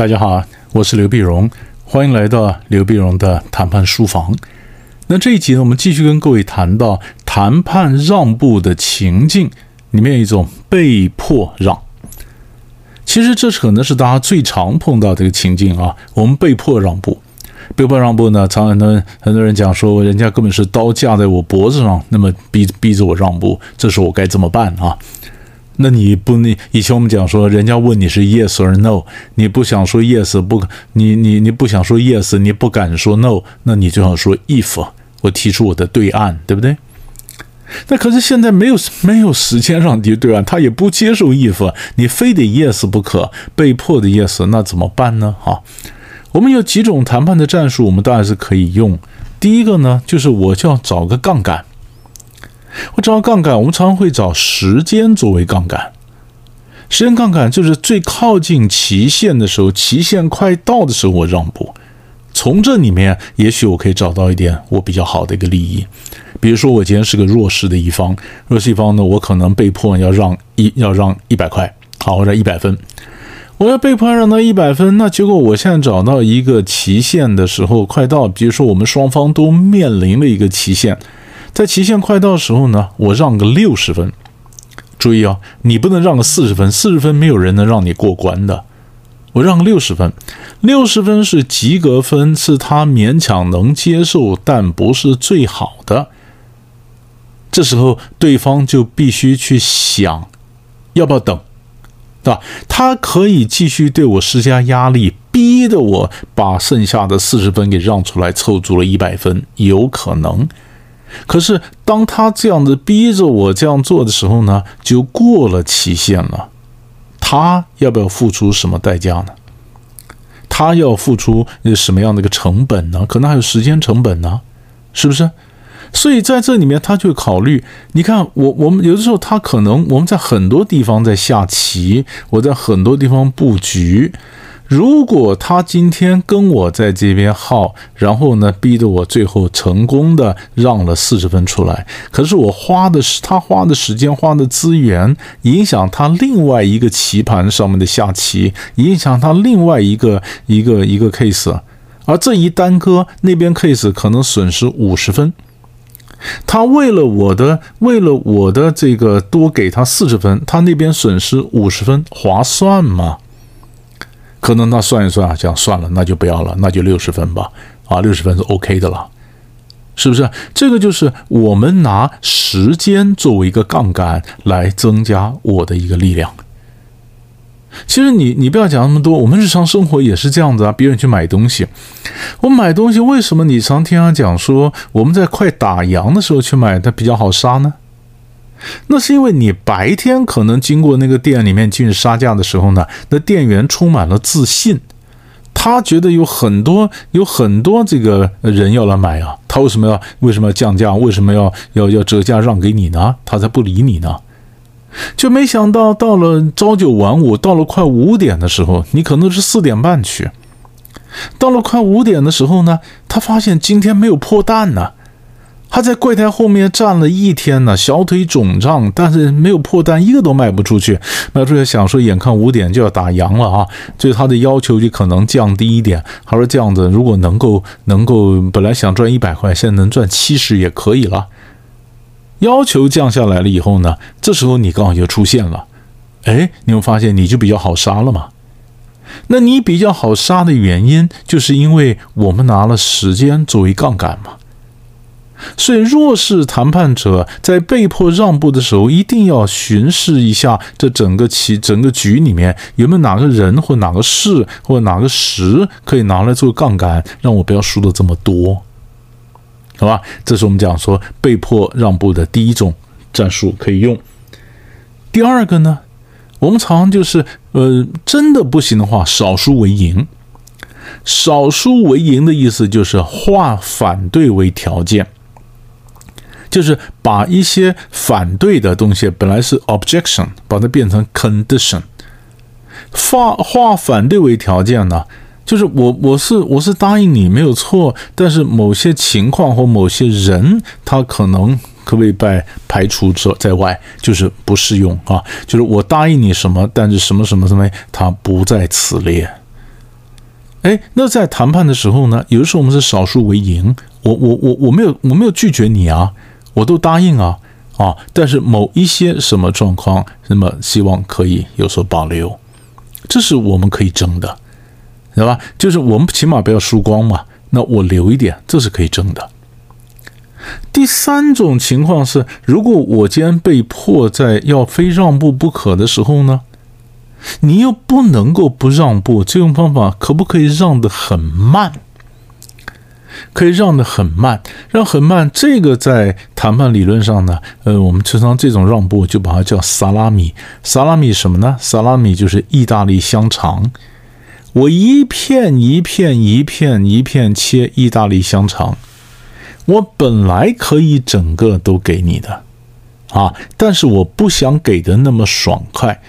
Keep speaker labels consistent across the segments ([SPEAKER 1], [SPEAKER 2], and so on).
[SPEAKER 1] 大家好，我是刘碧荣，欢迎来到刘碧荣的谈判书房。那这一集呢，我们继续跟各位谈到谈判让步的情境里面一种被迫让。其实这可能是大家最常碰到的一个情境啊，我们被迫让步。被迫让步呢，常常呢，很多人讲说，人家根本是刀架在我脖子上，那么逼逼着我让步，这时候我该怎么办啊？那你不你以前我们讲说，人家问你是 yes or no，你不想说 yes，不，你你你不想说 yes，你不敢说 no，那你就要说 if，我提出我的对岸，对不对？那可是现在没有没有时间让提对岸，他也不接受 if，你非得 yes 不可，被迫的 yes，那怎么办呢？哈，我们有几种谈判的战术，我们当然是可以用。第一个呢，就是我就要找个杠杆。我找到杠杆，我们常常会找时间作为杠杆。时间杠杆就是最靠近期限的时候，期限快到的时候，我让步。从这里面，也许我可以找到一点我比较好的一个利益。比如说，我今天是个弱势的一方，弱势一方呢，我可能被迫要让一要让一百块，好，或者一百分，我要被迫让到一百分。那结果我现在找到一个期限的时候快到，比如说我们双方都面临了一个期限。在期限快到的时候呢，我让个六十分。注意啊，你不能让个四十分，四十分没有人能让你过关的。我让个六十分，六十分是及格分，是他勉强能接受，但不是最好的。这时候对方就必须去想，要不要等，对吧？他可以继续对我施加压力，逼得我把剩下的四十分给让出来，凑足了一百分，有可能。可是，当他这样子逼着我这样做的时候呢，就过了期限了。他要不要付出什么代价呢？他要付出什么样的一个成本呢？可能还有时间成本呢，是不是？所以在这里面，他就考虑。你看，我我们有的时候，他可能我们在很多地方在下棋，我在很多地方布局。如果他今天跟我在这边耗，然后呢，逼得我最后成功的让了四十分出来，可是我花的是他花的时间、花的资源，影响他另外一个棋盘上面的下棋，影响他另外一个一个一个 case，而这一耽搁，那边 case 可能损失五十分，他为了我的，为了我的这个多给他四十分，他那边损失五十分，划算吗？可能他算一算啊，这样算了，那就不要了，那就六十分吧。啊，六十分是 OK 的了，是不是？这个就是我们拿时间作为一个杠杆来增加我的一个力量。其实你你不要讲那么多，我们日常生活也是这样子啊。别人去买东西，我买东西为什么你常听他讲说我们在快打烊的时候去买，它比较好杀呢？那是因为你白天可能经过那个店里面进去杀价的时候呢，那店员充满了自信，他觉得有很多有很多这个人要来买啊，他为什么要为什么要降价？为什么要要要折价让给你呢？他才不理你呢。就没想到到了朝九晚五，到了快五点的时候，你可能是四点半去，到了快五点的时候呢，他发现今天没有破蛋呢。他在柜台后面站了一天呢，小腿肿胀，但是没有破单，一个都卖不出去。卖出去想说，眼看五点就要打烊了啊，所以他的要求就可能降低一点。他说这样子，如果能够能够，本来想赚一百块，现在能赚七十也可以了。要求降下来了以后呢，这时候你刚好就出现了。哎，你会发现你就比较好杀了嘛？那你比较好杀的原因，就是因为我们拿了时间作为杠杆嘛。所以，弱势谈判者在被迫让步的时候，一定要巡视一下这整个棋、整个局里面有没有哪个人或哪个事或哪个时可以拿来做杠杆，让我不要输的这么多，好吧？这是我们讲说被迫让步的第一种战术可以用。第二个呢，我们常常就是呃，真的不行的话，少输为赢。少输为赢的意思就是化反对为条件。就是把一些反对的东西，本来是 objection，把它变成 condition，化化反对为条件呢？就是我我是我是答应你没有错，但是某些情况或某些人，他可能可不可以被排除在在外，就是不适用啊。就是我答应你什么，但是什么什么什么，他不在此列。哎，那在谈判的时候呢，有的时候我们是少数为赢，我我我我没有我没有拒绝你啊，我都答应啊啊，但是某一些什么状况，那么希望可以有所保留，这是我们可以争的，对吧？就是我们起码不要输光嘛，那我留一点，这是可以争的。第三种情况是，如果我今天被迫在要非让步不可的时候呢？你又不能够不让步，这种方法可不可以让的很慢？可以让的很慢，让很慢。这个在谈判理论上呢，呃，我们通常这种让步就把它叫萨拉米。萨拉米什么呢？萨拉米就是意大利香肠。我一片一片一片一片切意大利香肠，我本来可以整个都给你的啊，但是我不想给的那么爽快。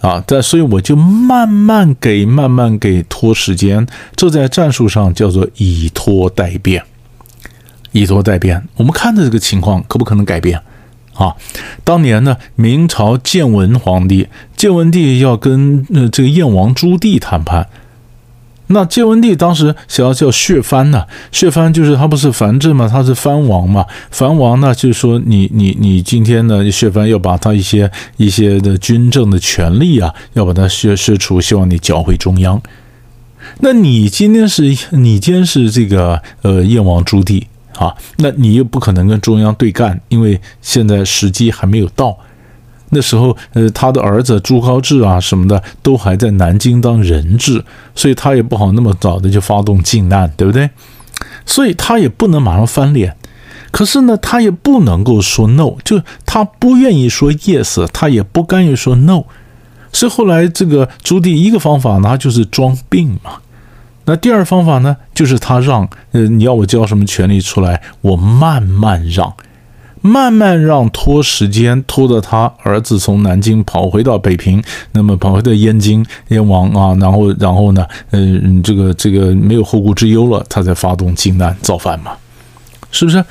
[SPEAKER 1] 啊，但所以我就慢慢给，慢慢给拖时间，这在战术上叫做以拖代变。以拖代变，我们看的这个情况可不可能改变？啊，当年呢，明朝建文皇帝，建文帝要跟呃这个燕王朱棣谈判。那建文帝当时想要叫削藩呢，削藩就是他不是藩镇嘛，他是藩王嘛，藩王呢就是说你你你今天呢削藩要把他一些一些的军政的权利啊，要把它削削除，希望你缴回中央。那你今天是你今天是这个呃燕王朱棣啊，那你又不可能跟中央对干，因为现在时机还没有到。那时候，呃，他的儿子朱高炽啊什么的都还在南京当人质，所以他也不好那么早的就发动靖难，对不对？所以他也不能马上翻脸，可是呢，他也不能够说 no，就他不愿意说 yes，他也不甘于说 no，所以后来这个朱棣一个方法呢，就是装病嘛。那第二方法呢，就是他让，呃，你要我交什么权利出来，我慢慢让。慢慢让拖时间，拖到他儿子从南京跑回到北平，那么跑回到燕京，燕王啊，然后然后呢，嗯，这个这个没有后顾之忧了，他才发动靖难造反嘛，是不是？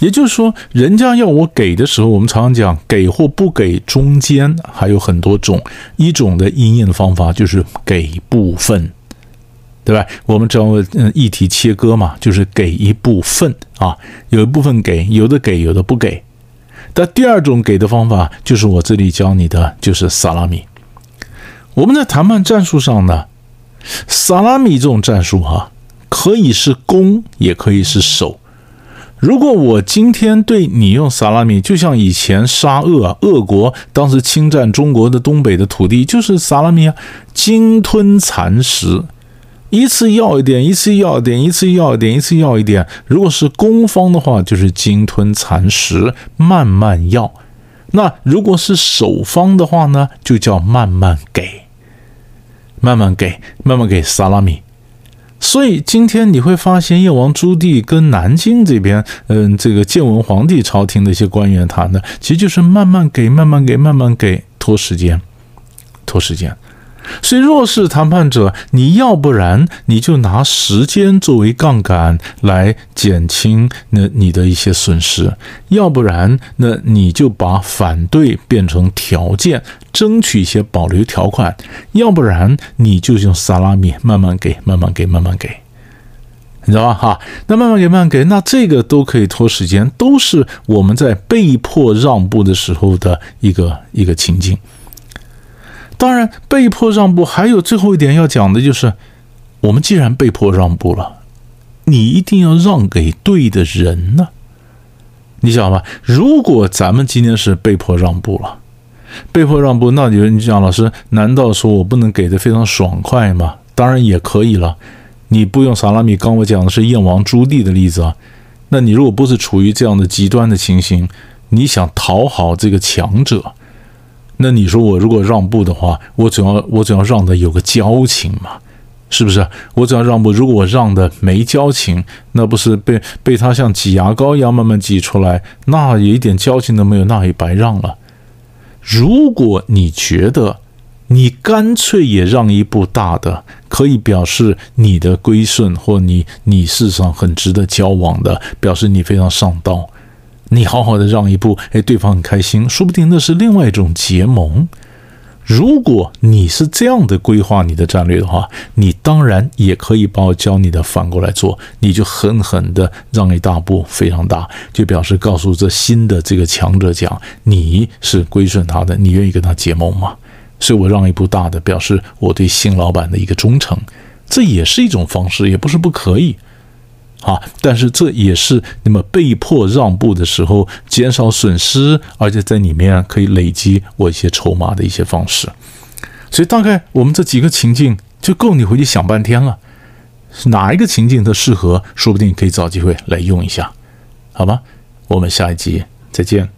[SPEAKER 1] 也就是说，人家要我给的时候，我们常常讲给或不给，中间还有很多种，一种的应验的方法就是给部分。对吧？我们只要嗯议题切割嘛，就是给一部分啊，有一部分给，有的给，有的不给。但第二种给的方法，就是我这里教你的，就是萨拉米。我们在谈判战术上呢，萨拉米这种战术哈，可以是攻，也可以是守。如果我今天对你用萨拉米，就像以前沙俄，啊俄国当时侵占中国的东北的土地，就是萨拉米啊，鲸吞蚕食。一次要一点，一次要一点，一次要一点，一次要一点。如果是攻方的话，就是鲸吞蚕食，慢慢要；那如果是守方的话呢，就叫慢慢给，慢慢给，慢慢给萨拉米。所以今天你会发现，燕王朱棣跟南京这边，嗯，这个建文皇帝朝廷的一些官员谈的，其实就是慢慢给，慢慢给，慢慢给，拖时间，拖时间。所以，弱势谈判者，你要不然你就拿时间作为杠杆来减轻那你的一些损失；要不然，那你就把反对变成条件，争取一些保留条款；要不然，你就用萨拉米慢慢给，慢慢给，慢慢给，你知道吧？哈，那慢慢给，慢慢给，那这个都可以拖时间，都是我们在被迫让步的时候的一个一个情境。当然，被迫让步还有最后一点要讲的就是，我们既然被迫让步了，你一定要让给对的人呢。你想吧，如果咱们今天是被迫让步了，被迫让步，那你你讲老师，难道说我不能给的非常爽快吗？当然也可以了。你不用萨拉米，刚我讲的是燕王朱棣的例子啊。那你如果不是处于这样的极端的情形，你想讨好这个强者？那你说我如果让步的话，我总要我总要让的有个交情嘛，是不是？我总要让步。如果我让的没交情，那不是被被他像挤牙膏一样慢慢挤出来，那也一点交情都没有，那也白让了。如果你觉得你干脆也让一步大的，可以表示你的归顺，或你你事实上很值得交往的，表示你非常上道。你好好的让一步，哎，对方很开心，说不定那是另外一种结盟。如果你是这样的规划你的战略的话，你当然也可以把我教你的反过来做，你就狠狠的让一大步非常大，就表示告诉这新的这个强者讲，你是归顺他的，你愿意跟他结盟吗？所以我让一步大的，表示我对新老板的一个忠诚，这也是一种方式，也不是不可以。啊！但是这也是那么被迫让步的时候，减少损失，而且在里面可以累积我一些筹码的一些方式。所以大概我们这几个情境就够你回去想半天了。哪一个情境它适合，说不定可以找机会来用一下，好吧？我们下一集再见。